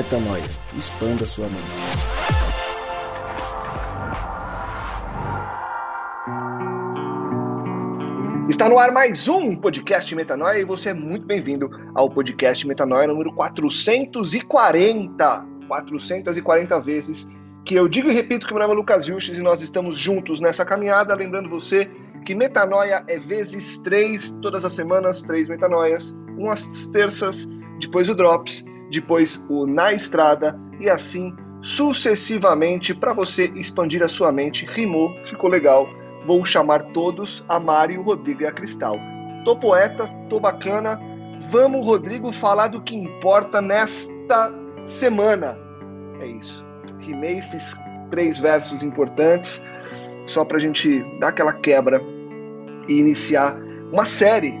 Metanoia. Expanda sua mente. Está no ar mais um podcast Metanoia e você é muito bem-vindo ao podcast Metanoia número 440. 440 vezes que eu digo e repito que meu nome é Lucas Vilches e nós estamos juntos nessa caminhada. Lembrando você que Metanoia é vezes três, todas as semanas, três Metanoias, umas terças, depois o Drops depois o Na Estrada e assim sucessivamente para você expandir a sua mente. Rimou, ficou legal. Vou chamar todos a Mário, Rodrigo e a Cristal. Tô poeta, tô bacana. Vamos, Rodrigo, falar do que importa nesta semana. É isso. Rimei, fiz três versos importantes, só para a gente dar aquela quebra e iniciar uma série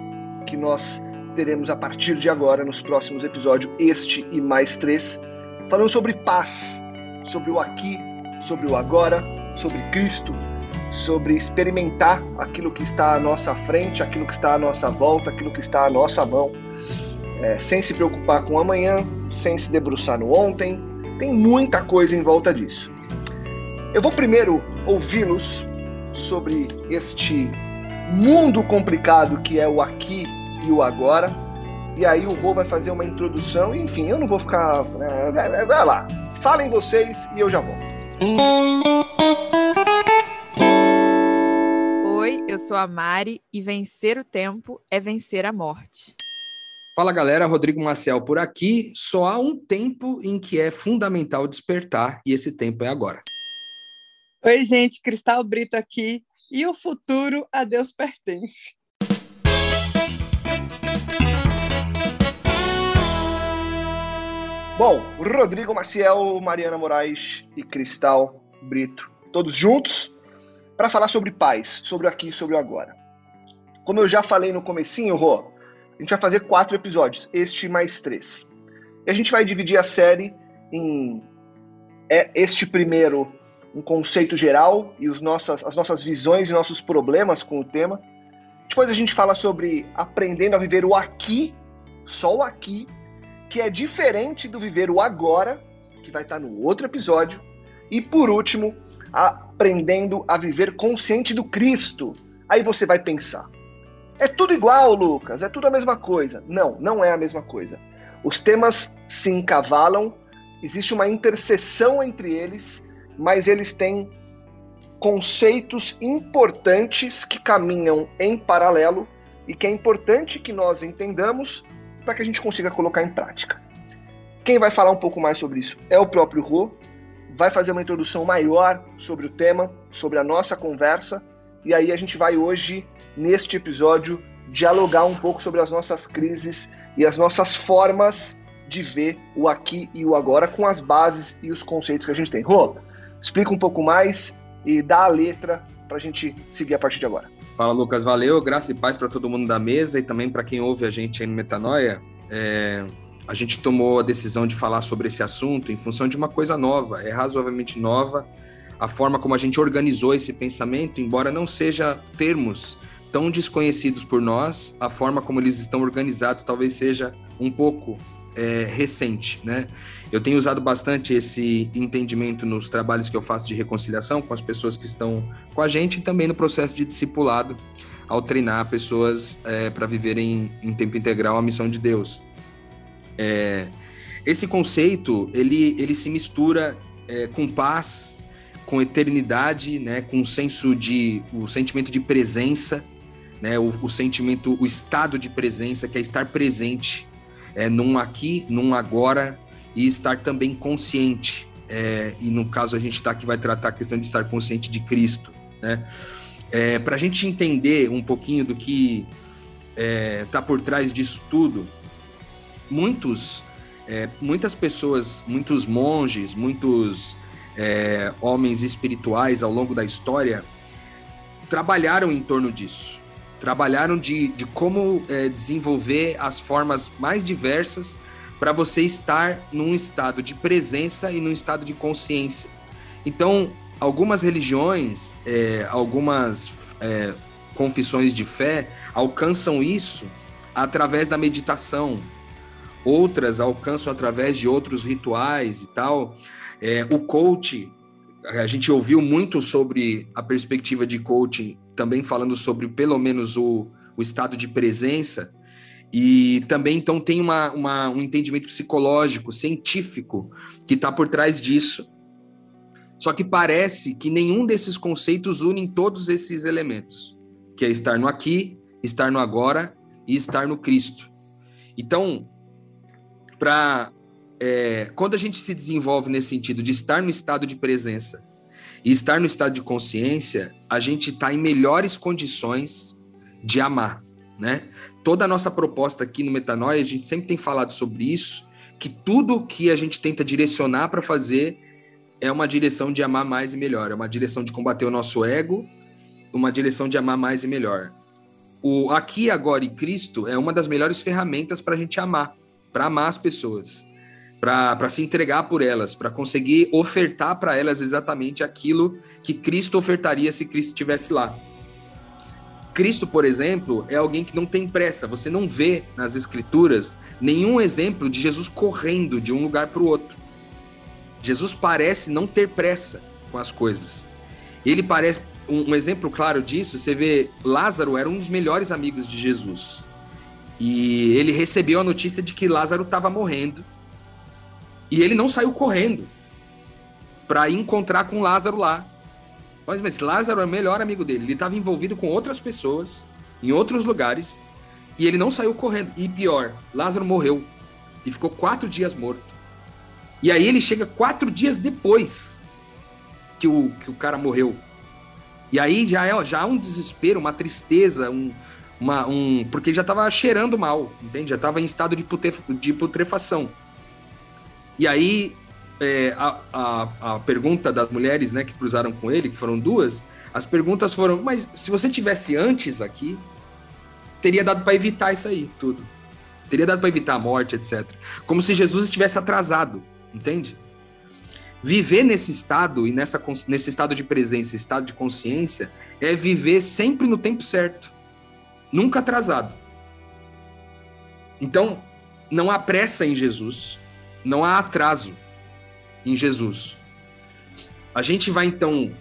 que nós teremos a partir de agora, nos próximos episódios, este e mais três, falando sobre paz, sobre o aqui, sobre o agora, sobre Cristo, sobre experimentar aquilo que está à nossa frente, aquilo que está à nossa volta, aquilo que está à nossa mão, é, sem se preocupar com amanhã, sem se debruçar no ontem. Tem muita coisa em volta disso. Eu vou primeiro ouvi-los sobre este mundo complicado que é o aqui e o agora. E aí o Rô vai fazer uma introdução. Enfim, eu não vou ficar. Né, vai lá. Falem vocês e eu já volto. Oi, eu sou a Mari e vencer o tempo é vencer a morte. Fala galera, Rodrigo Maciel por aqui. Só há um tempo em que é fundamental despertar e esse tempo é agora. Oi, gente, Cristal Brito aqui. E o futuro a Deus pertence. Bom, Rodrigo Maciel, Mariana Moraes e Cristal Brito, todos juntos para falar sobre paz, sobre o aqui e sobre o agora. Como eu já falei no comecinho, Rô, a gente vai fazer quatro episódios, este mais três. E a gente vai dividir a série em é este primeiro um conceito geral e os nossas, as nossas visões e nossos problemas com o tema. Depois a gente fala sobre aprendendo a viver o aqui, só o aqui, que é diferente do viver o agora, que vai estar no outro episódio. E por último, aprendendo a viver consciente do Cristo. Aí você vai pensar: é tudo igual, Lucas, é tudo a mesma coisa. Não, não é a mesma coisa. Os temas se encavalam, existe uma interseção entre eles, mas eles têm conceitos importantes que caminham em paralelo e que é importante que nós entendamos para que a gente consiga colocar em prática. Quem vai falar um pouco mais sobre isso é o próprio Rô, vai fazer uma introdução maior sobre o tema, sobre a nossa conversa, e aí a gente vai hoje, neste episódio, dialogar um pouco sobre as nossas crises e as nossas formas de ver o aqui e o agora com as bases e os conceitos que a gente tem. Rô, explica um pouco mais e dá a letra para a gente seguir a partir de agora. Fala, Lucas. Valeu. Graça e paz para todo mundo da mesa e também para quem ouve a gente aí no Metanoia. É, a gente tomou a decisão de falar sobre esse assunto em função de uma coisa nova, é razoavelmente nova. A forma como a gente organizou esse pensamento, embora não seja termos tão desconhecidos por nós, a forma como eles estão organizados talvez seja um pouco é, recente, né? Eu tenho usado bastante esse entendimento nos trabalhos que eu faço de reconciliação com as pessoas que estão com a gente e também no processo de discipulado ao treinar pessoas é, para viverem em tempo integral a missão de Deus. É, esse conceito ele, ele se mistura é, com paz, com eternidade, né, com o senso de o sentimento de presença, né, o, o sentimento, o estado de presença que é estar presente é, num aqui, num agora e estar também consciente. É, e no caso a gente está aqui vai tratar a questão de estar consciente de Cristo, né? É, Para a gente entender um pouquinho do que está é, por trás disso tudo, muitos, é, muitas pessoas, muitos monges, muitos é, homens espirituais ao longo da história trabalharam em torno disso trabalharam de, de como é, desenvolver as formas mais diversas para você estar num estado de presença e num estado de consciência. Então, algumas religiões, é, algumas é, confissões de fé alcançam isso através da meditação, outras alcançam através de outros rituais e tal. É, o coach, a gente ouviu muito sobre a perspectiva de coaching, também falando sobre pelo menos o, o estado de presença. E também, então, tem uma, uma um entendimento psicológico, científico, que está por trás disso. Só que parece que nenhum desses conceitos une todos esses elementos, que é estar no aqui, estar no agora e estar no Cristo. Então, para é, quando a gente se desenvolve nesse sentido de estar no estado de presença e estar no estado de consciência, a gente está em melhores condições de amar, né? Toda a nossa proposta aqui no Metanoia, a gente sempre tem falado sobre isso, que tudo que a gente tenta direcionar para fazer é uma direção de amar mais e melhor, é uma direção de combater o nosso ego, uma direção de amar mais e melhor. O aqui, agora e Cristo é uma das melhores ferramentas para a gente amar, para amar as pessoas, para se entregar por elas, para conseguir ofertar para elas exatamente aquilo que Cristo ofertaria se Cristo estivesse lá. Cristo, por exemplo, é alguém que não tem pressa. Você não vê nas Escrituras nenhum exemplo de Jesus correndo de um lugar para o outro. Jesus parece não ter pressa com as coisas. Ele parece um, um, exemplo claro disso. Você vê Lázaro era um dos melhores amigos de Jesus e ele recebeu a notícia de que Lázaro estava morrendo e ele não saiu correndo para encontrar com Lázaro lá. Mas, mas Lázaro é o melhor amigo dele. Ele estava envolvido com outras pessoas em outros lugares e ele não saiu correndo. E pior, Lázaro morreu e ficou quatro dias morto. E aí ele chega quatro dias depois que o, que o cara morreu. E aí já é já há um desespero, uma tristeza, um, uma, um porque ele já estava cheirando mal, entende? Já estava em estado de, putref, de putrefação. E aí é, a, a, a, pergunta das mulheres né, que cruzaram com ele, que foram duas, as perguntas foram: mas se você tivesse antes aqui, teria dado para evitar isso aí tudo. Teria dado para evitar a morte, etc. Como se Jesus estivesse atrasado, entende? Viver nesse estado e nessa, nesse estado de presença, estado de consciência, é viver sempre no tempo certo, nunca atrasado. Então, não há pressa em Jesus, não há atraso em Jesus. A gente vai então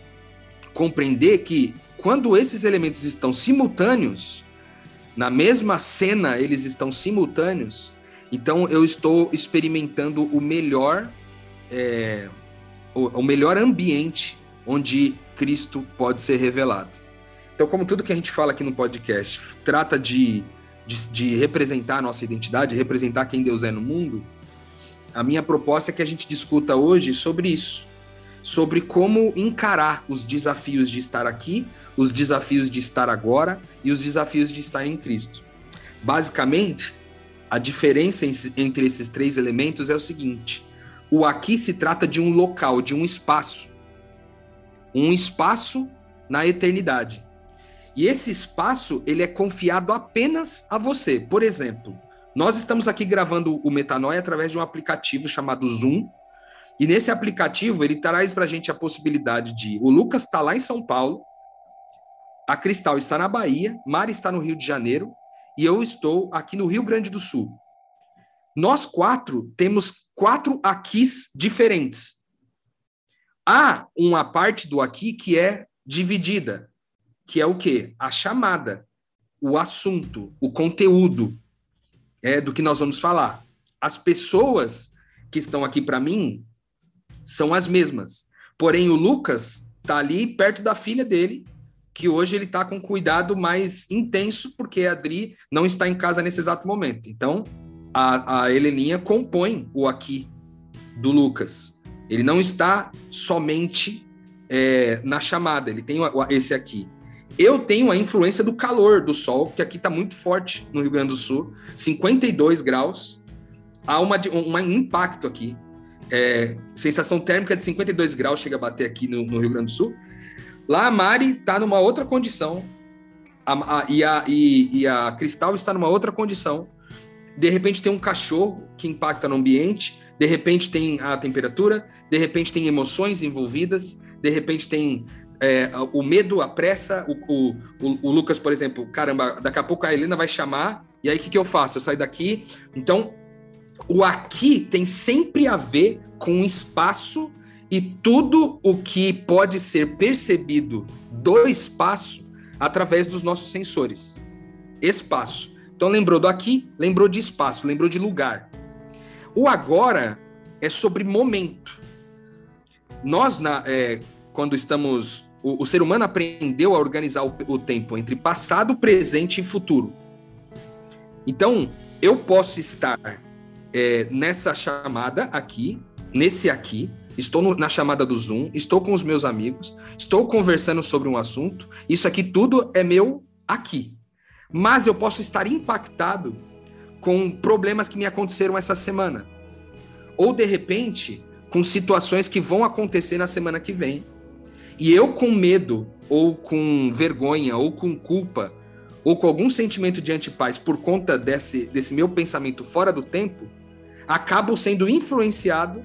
compreender que quando esses elementos estão simultâneos, na mesma cena eles estão simultâneos, então eu estou experimentando o melhor, é, o, o melhor ambiente onde Cristo pode ser revelado. Então, como tudo que a gente fala aqui no podcast trata de, de, de representar a nossa identidade, representar quem Deus é no mundo, a minha proposta é que a gente discuta hoje sobre isso, sobre como encarar os desafios de estar aqui, os desafios de estar agora e os desafios de estar em Cristo. Basicamente, a diferença entre esses três elementos é o seguinte: o aqui se trata de um local, de um espaço, um espaço na eternidade. E esse espaço ele é confiado apenas a você. Por exemplo, nós estamos aqui gravando o Metanoia através de um aplicativo chamado Zoom. E nesse aplicativo ele traz para a gente a possibilidade de o Lucas está lá em São Paulo, a Cristal está na Bahia, Mari está no Rio de Janeiro e eu estou aqui no Rio Grande do Sul. Nós quatro temos quatro aquis diferentes. Há uma parte do aqui que é dividida, que é o quê? A chamada, o assunto, o conteúdo é, do que nós vamos falar. As pessoas que estão aqui para mim são as mesmas. Porém, o Lucas está ali perto da filha dele, que hoje ele está com cuidado mais intenso, porque a Adri não está em casa nesse exato momento. Então, a, a Heleninha compõe o aqui do Lucas. Ele não está somente é, na chamada, ele tem esse aqui. Eu tenho a influência do calor do sol, que aqui está muito forte no Rio Grande do Sul, 52 graus. Há uma, um impacto aqui. É, sensação térmica de 52 graus chega a bater aqui no, no Rio Grande do Sul. Lá a Mari está numa outra condição. A, a, e, a, e, e a Cristal está numa outra condição. De repente tem um cachorro que impacta no ambiente. De repente tem a temperatura. De repente tem emoções envolvidas. De repente tem é, o medo, a pressa, o, o, o, Lucas, por exemplo, caramba, daqui a pouco a Helena vai chamar, e aí o que, que eu faço? Eu saio daqui. Então, o aqui tem sempre a ver com o espaço e tudo o que pode ser percebido do espaço através dos nossos sensores. Espaço. Então lembrou do aqui, lembrou de espaço, lembrou de lugar. O agora é sobre momento. Nós, na, é, quando estamos. O, o, ser humano aprendeu a organizar o, o tempo entre passado, presente e futuro. Então, eu posso estar é, nessa chamada aqui, nesse aqui, estou no, na chamada do Zoom, estou com os meus amigos, estou conversando sobre um assunto, isso aqui tudo é meu aqui. Mas eu posso estar impactado com problemas que me aconteceram essa semana. Ou, de repente, com situações que vão acontecer na semana que vem. E eu, com medo, ou com vergonha, ou com culpa, ou com algum sentimento de antipaz por conta desse, desse meu pensamento fora do tempo, acabo sendo influenciado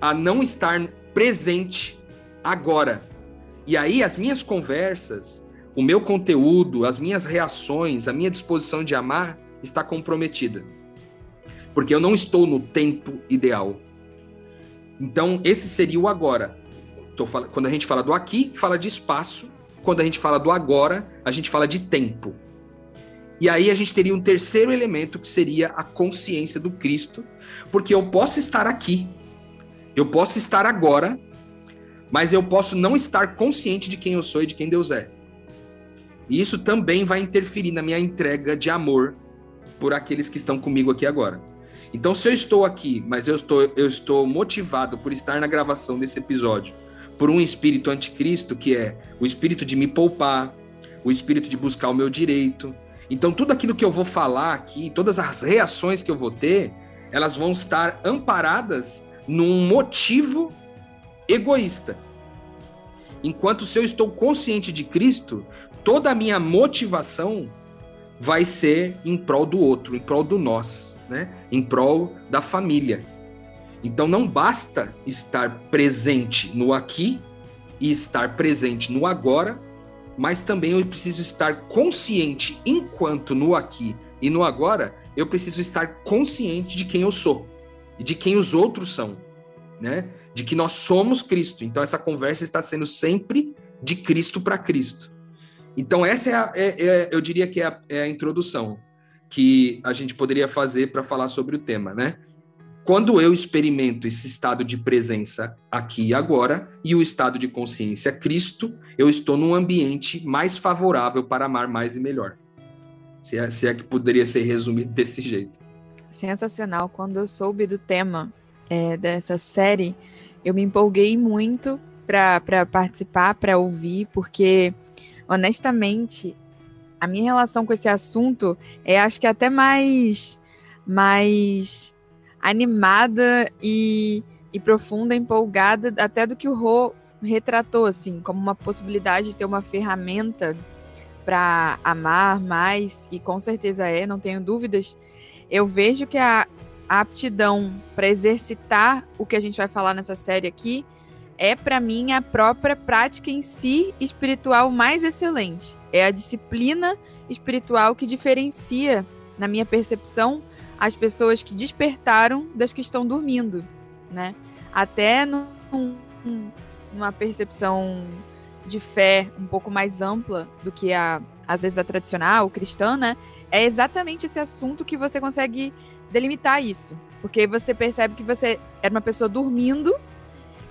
a não estar presente agora. E aí as minhas conversas, o meu conteúdo, as minhas reações, a minha disposição de amar está comprometida. Porque eu não estou no tempo ideal. Então, esse seria o agora. Quando a gente fala do aqui, fala de espaço. Quando a gente fala do agora, a gente fala de tempo. E aí a gente teria um terceiro elemento que seria a consciência do Cristo, porque eu posso estar aqui, eu posso estar agora, mas eu posso não estar consciente de quem eu sou e de quem Deus é. E isso também vai interferir na minha entrega de amor por aqueles que estão comigo aqui agora. Então, se eu estou aqui, mas eu estou, eu estou motivado por estar na gravação desse episódio, por um espírito anticristo, que é o espírito de me poupar, o espírito de buscar o meu direito. Então, tudo aquilo que eu vou falar aqui, todas as reações que eu vou ter, elas vão estar amparadas num motivo egoísta. Enquanto se eu estou consciente de Cristo, toda a minha motivação vai ser em prol do outro, em prol do nós, né? Em prol da família. Então não basta estar presente no aqui e estar presente no agora, mas também eu preciso estar consciente enquanto no aqui e no agora, eu preciso estar consciente de quem eu sou e de quem os outros são, né? De que nós somos Cristo. Então essa conversa está sendo sempre de Cristo para Cristo. Então, essa é, a, é, é eu diria que é a, é a, introdução que a gente poderia fazer para falar sobre o tema, né? Quando eu experimento esse estado de presença aqui e agora e o estado de consciência Cristo, eu estou num ambiente mais favorável para amar mais e melhor. Se é, se é que poderia ser resumido desse jeito. Sensacional. Quando eu soube do tema é, dessa série, eu me empolguei muito para participar, para ouvir, porque honestamente, a minha relação com esse assunto é, acho que até mais, mais animada e, e profunda, empolgada, até do que o Rô retratou, assim, como uma possibilidade de ter uma ferramenta para amar mais, e com certeza é, não tenho dúvidas. Eu vejo que a aptidão para exercitar o que a gente vai falar nessa série aqui é para mim a própria prática em si espiritual mais excelente. É a disciplina espiritual que diferencia, na minha percepção, as pessoas que despertaram das que estão dormindo, né? Até num, numa percepção de fé um pouco mais ampla do que a às vezes a tradicional, cristã, né? É exatamente esse assunto que você consegue delimitar isso, porque você percebe que você era uma pessoa dormindo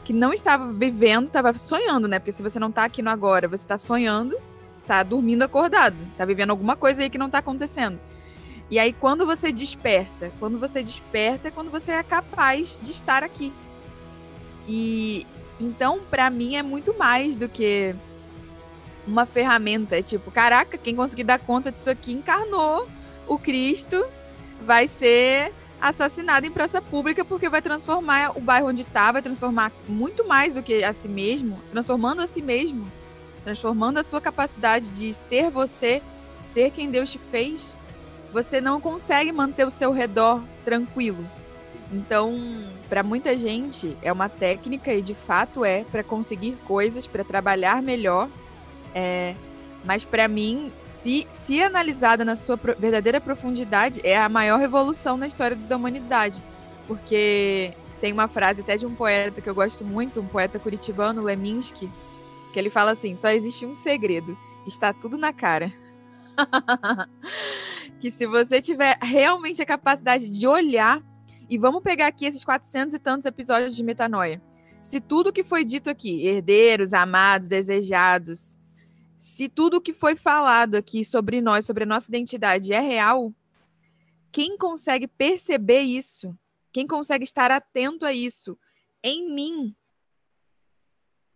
que não estava vivendo, estava sonhando, né? Porque se você não está aqui no agora, você está sonhando, está dormindo acordado, está vivendo alguma coisa aí que não está acontecendo. E aí, quando você desperta, quando você desperta é quando você é capaz de estar aqui. E então, para mim, é muito mais do que uma ferramenta. É tipo, caraca, quem conseguir dar conta disso aqui encarnou o Cristo, vai ser assassinado em praça pública porque vai transformar o bairro onde está, vai transformar muito mais do que a si mesmo, transformando a si mesmo, transformando a sua capacidade de ser você, ser quem Deus te fez. Você não consegue manter o seu redor tranquilo. Então, para muita gente, é uma técnica e de fato é para conseguir coisas, para trabalhar melhor. É, mas para mim, se, se analisada na sua verdadeira profundidade, é a maior revolução na história da humanidade. porque tem uma frase até de um poeta que eu gosto muito, um poeta curitibano, Leminski, que ele fala assim: só existe um segredo, está tudo na cara. que se você tiver realmente a capacidade de olhar, e vamos pegar aqui esses 400 e tantos episódios de metanoia. Se tudo que foi dito aqui, herdeiros, amados, desejados, se tudo que foi falado aqui sobre nós, sobre a nossa identidade é real, quem consegue perceber isso, quem consegue estar atento a isso em mim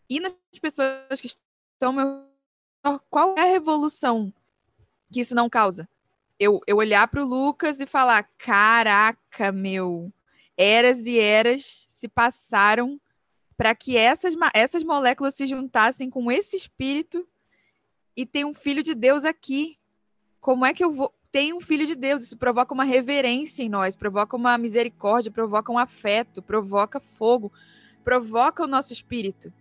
e nas pessoas que estão qual é a revolução que isso não causa? Eu, eu olhar para o Lucas e falar: caraca, meu, eras e eras se passaram para que essas, essas moléculas se juntassem com esse espírito e tem um filho de Deus aqui. Como é que eu vou tem um filho de Deus. Isso provoca uma reverência em nós, provoca uma misericórdia, provoca um afeto, provoca fogo, provoca o nosso espírito.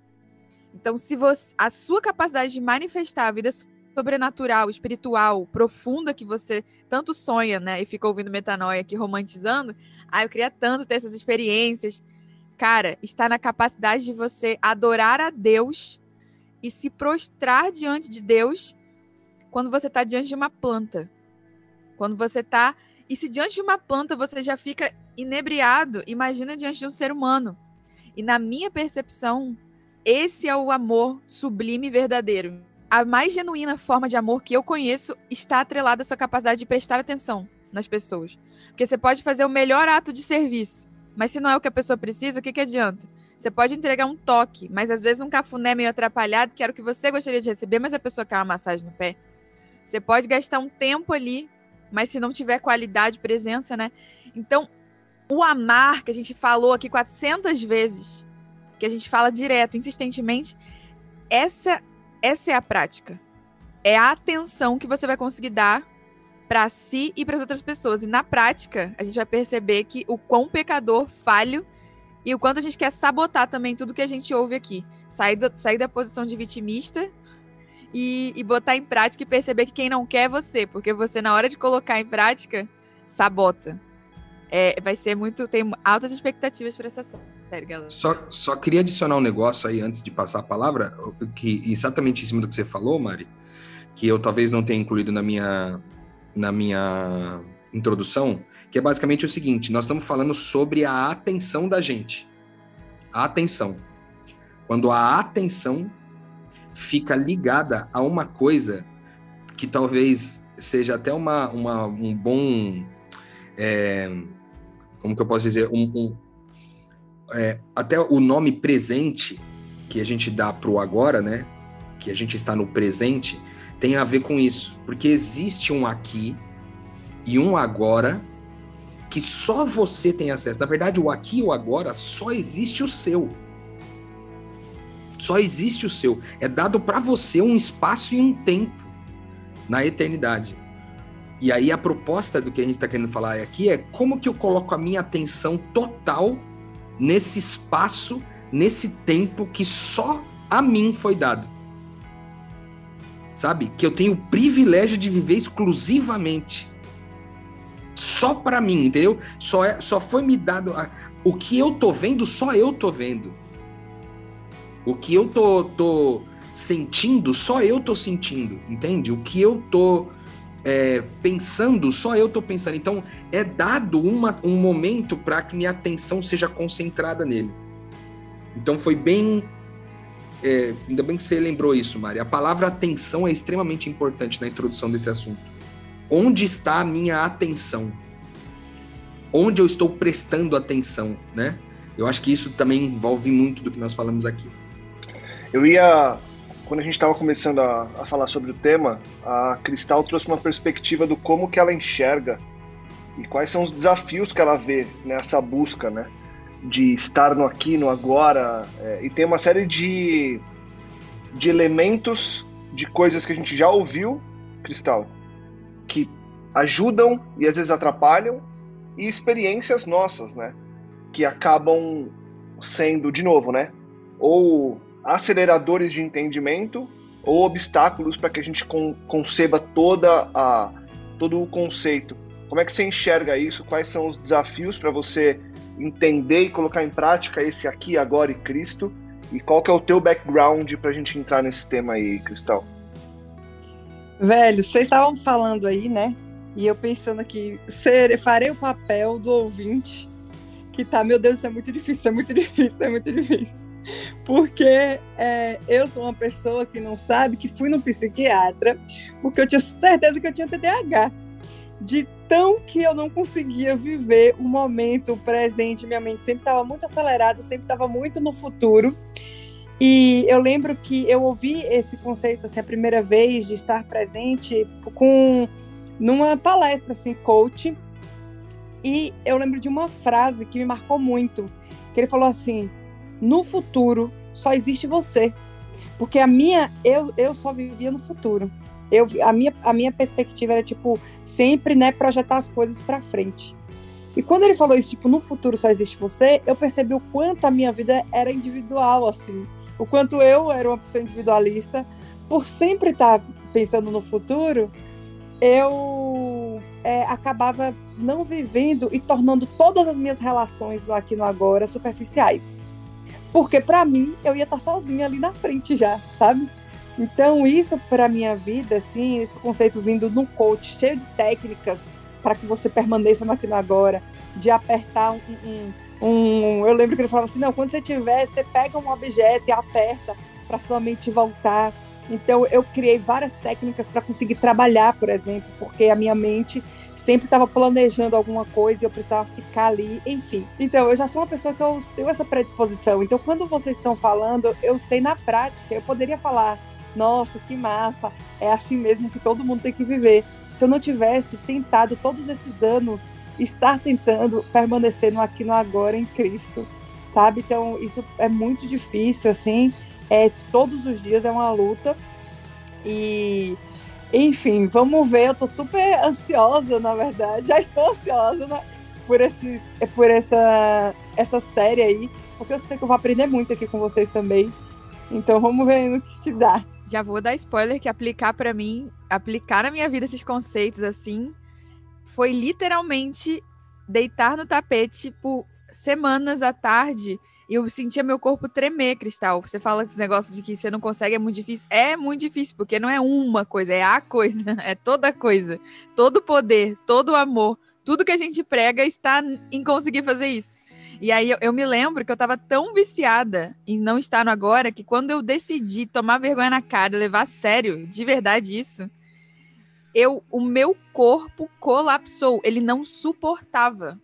Então, se você, a sua capacidade de manifestar a vida sobrenatural, espiritual, profunda que você tanto sonha, né, e fica ouvindo metanoia aqui romantizando, ah, eu queria tanto ter essas experiências. Cara, está na capacidade de você adorar a Deus e se prostrar diante de Deus quando você está diante de uma planta. Quando você tá. E se diante de uma planta você já fica inebriado, imagina diante de um ser humano. E na minha percepção, esse é o amor sublime e verdadeiro. A mais genuína forma de amor que eu conheço está atrelada à sua capacidade de prestar atenção nas pessoas. Porque você pode fazer o melhor ato de serviço, mas se não é o que a pessoa precisa, o que, que adianta? Você pode entregar um toque, mas às vezes um cafuné meio atrapalhado, que era o que você gostaria de receber, mas a pessoa quer uma massagem no pé. Você pode gastar um tempo ali mas se não tiver qualidade, presença, né? Então, o amar, que a gente falou aqui 400 vezes, que a gente fala direto, insistentemente, essa, essa é a prática. É a atenção que você vai conseguir dar para si e para as outras pessoas. E na prática, a gente vai perceber que o quão pecador, falho e o quanto a gente quer sabotar também tudo que a gente ouve aqui. Sair, do, sair da posição de vitimista e, e botar em prática e perceber que quem não quer é você, porque você, na hora de colocar em prática, sabota. É, vai ser muito. Tem altas expectativas para essa série, galera. Só, só queria adicionar um negócio aí antes de passar a palavra, que exatamente em cima do que você falou, Mari, que eu talvez não tenha incluído na minha, na minha introdução, que é basicamente o seguinte: nós estamos falando sobre a atenção da gente. A atenção. Quando a atenção fica ligada a uma coisa que talvez seja até uma, uma um bom. É, como que eu posso dizer? Um, um é, até o nome presente que a gente dá para o agora, né? Que a gente está no presente, tem a ver com isso. Porque existe um aqui e um agora que só você tem acesso. Na verdade, o aqui e o agora só existe o seu. Só existe o seu. É dado para você um espaço e um tempo na eternidade. E aí a proposta do que a gente está querendo falar aqui é como que eu coloco a minha atenção total nesse espaço, nesse tempo que só a mim foi dado. Sabe? Que eu tenho o privilégio de viver exclusivamente. Só para mim, entendeu? Só, é, só foi me dado. A, o que eu tô vendo, só eu tô vendo. O que eu tô, tô sentindo, só eu tô sentindo, entende? O que eu tô é, pensando, só eu tô pensando. Então, é dado uma, um momento para que minha atenção seja concentrada nele. Então, foi bem. É, ainda bem que você lembrou isso, Mari. A palavra atenção é extremamente importante na introdução desse assunto. Onde está a minha atenção? Onde eu estou prestando atenção, né? Eu acho que isso também envolve muito do que nós falamos aqui. Eu ia, quando a gente estava começando a, a, falar sobre o tema, a Cristal trouxe uma perspectiva do como que ela enxerga e quais são os desafios que ela vê nessa busca, né? De estar no aqui, no agora. É, e tem uma série de, de elementos, de coisas que a gente já ouviu, Cristal, que ajudam e às vezes atrapalham, e experiências nossas, né? Que acabam sendo, de novo, né? Ou aceleradores de entendimento ou obstáculos para que a gente con conceba toda a, todo o conceito. Como é que você enxerga isso? Quais são os desafios para você entender e colocar em prática esse aqui, agora e Cristo? E qual que é o teu background para a gente entrar nesse tema aí, Cristal? Velho, vocês estavam falando aí, né? E eu pensando aqui, ser, farei o papel do ouvinte que tá, meu Deus, isso é muito difícil, é muito difícil, é muito difícil. Porque é, eu sou uma pessoa que não sabe que fui no psiquiatra porque eu tinha certeza que eu tinha TDAH. De tão que eu não conseguia viver o momento presente, minha mente sempre estava muito acelerada, sempre estava muito no futuro. E eu lembro que eu ouvi esse conceito assim a primeira vez de estar presente com numa palestra assim coach e eu lembro de uma frase que me marcou muito, que ele falou assim: "No futuro só existe você". Porque a minha eu eu só vivia no futuro. Eu a minha a minha perspectiva era tipo sempre, né, projetar as coisas para frente. E quando ele falou isso, tipo, no futuro só existe você, eu percebi o quanto a minha vida era individual, assim. O quanto eu era uma pessoa individualista. Por sempre estar pensando no futuro, eu é, acabava não vivendo e tornando todas as minhas relações do aqui no agora superficiais. Porque para mim eu ia estar sozinha ali na frente já, sabe? Então isso para minha vida, assim, esse conceito vindo no coach cheio de técnicas para que você permaneça no aqui no agora, de apertar um, um, um, eu lembro que ele falava assim, não, quando você tiver, você pega um objeto e aperta para sua mente voltar. Então eu criei várias técnicas para conseguir trabalhar, por exemplo, porque a minha mente sempre estava planejando alguma coisa e eu precisava ficar ali, enfim. Então, eu já sou uma pessoa que eu tenho essa predisposição. Então, quando vocês estão falando, eu sei na prática, eu poderia falar, nossa, que massa, é assim mesmo que todo mundo tem que viver. Se eu não tivesse tentado todos esses anos estar tentando permanecer no aqui no agora em Cristo, sabe? Então, isso é muito difícil, assim, é, todos os dias é uma luta. E enfim, vamos ver. Eu tô super ansiosa, na verdade. Já estou ansiosa né? por, esses, por essa, essa série aí, porque eu sei que eu vou aprender muito aqui com vocês também. Então vamos ver no que, que dá. Já vou dar spoiler que aplicar para mim, aplicar na minha vida esses conceitos assim, foi literalmente deitar no tapete por semanas à tarde e eu sentia meu corpo tremer, Cristal. Você fala desse negócio de que você não consegue, é muito difícil. É muito difícil, porque não é uma coisa, é a coisa, é toda coisa. Todo poder, todo amor, tudo que a gente prega está em conseguir fazer isso. E aí eu, eu me lembro que eu estava tão viciada em não estar no agora que quando eu decidi tomar vergonha na cara levar a sério, de verdade isso, eu, o meu corpo colapsou, ele não suportava.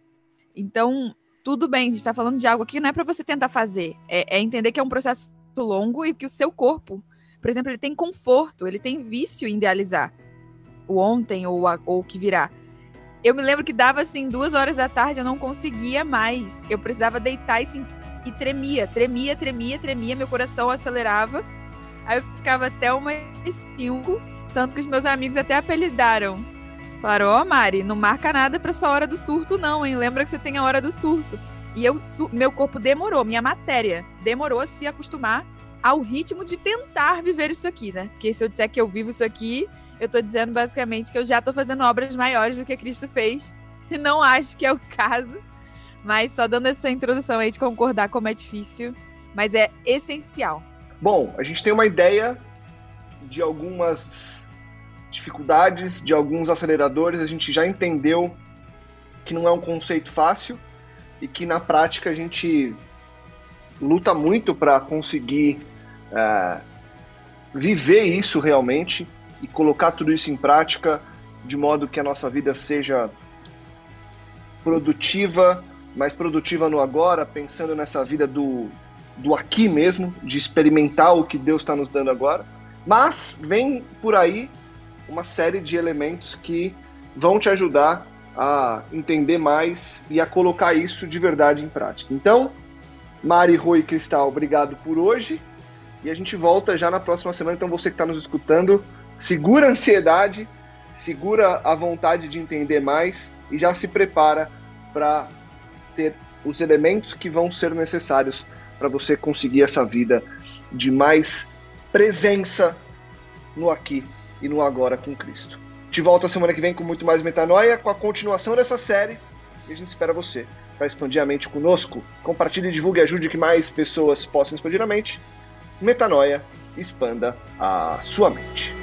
Então, tudo bem, a gente está falando de algo aqui não é para você tentar fazer, é, é, entender que é um processo longo e que o seu corpo, por exemplo, ele tem conforto, ele tem vício em idealizar o ontem ou, a, ou o que virá. Eu me lembro que dava assim duas horas da tarde, eu não conseguia mais, eu precisava deitar e, e tremia, tremia, tremia, tremia, meu coração acelerava, aí eu ficava até umas cinco, tanto que os meus amigos até apelidaram Oh, Mari, não marca nada pra sua hora do surto, não, hein? Lembra que você tem a hora do surto. E eu, meu corpo demorou, minha matéria demorou a se acostumar ao ritmo de tentar viver isso aqui, né? Porque se eu disser que eu vivo isso aqui, eu tô dizendo basicamente que eu já tô fazendo obras maiores do que Cristo fez. E não acho que é o caso. Mas só dando essa introdução aí de concordar como é difícil, mas é essencial. Bom, a gente tem uma ideia de algumas dificuldades de alguns aceleradores, a gente já entendeu que não é um conceito fácil e que na prática a gente luta muito para conseguir é, viver isso realmente e colocar tudo isso em prática de modo que a nossa vida seja produtiva, mais produtiva no agora, pensando nessa vida do, do aqui mesmo, de experimentar o que Deus está nos dando agora. Mas vem por aí uma série de elementos que vão te ajudar a entender mais e a colocar isso de verdade em prática. Então, Mari, Rui e Cristal, obrigado por hoje. E a gente volta já na próxima semana. Então, você que está nos escutando, segura a ansiedade, segura a vontade de entender mais e já se prepara para ter os elementos que vão ser necessários para você conseguir essa vida de mais presença no aqui e no agora com Cristo. Te volto a semana que vem com muito mais metanoia, com a continuação dessa série e a gente espera você para expandir a mente conosco. Compartilhe, divulgue e ajude que mais pessoas possam expandir a mente. Metanoia, expanda a sua mente.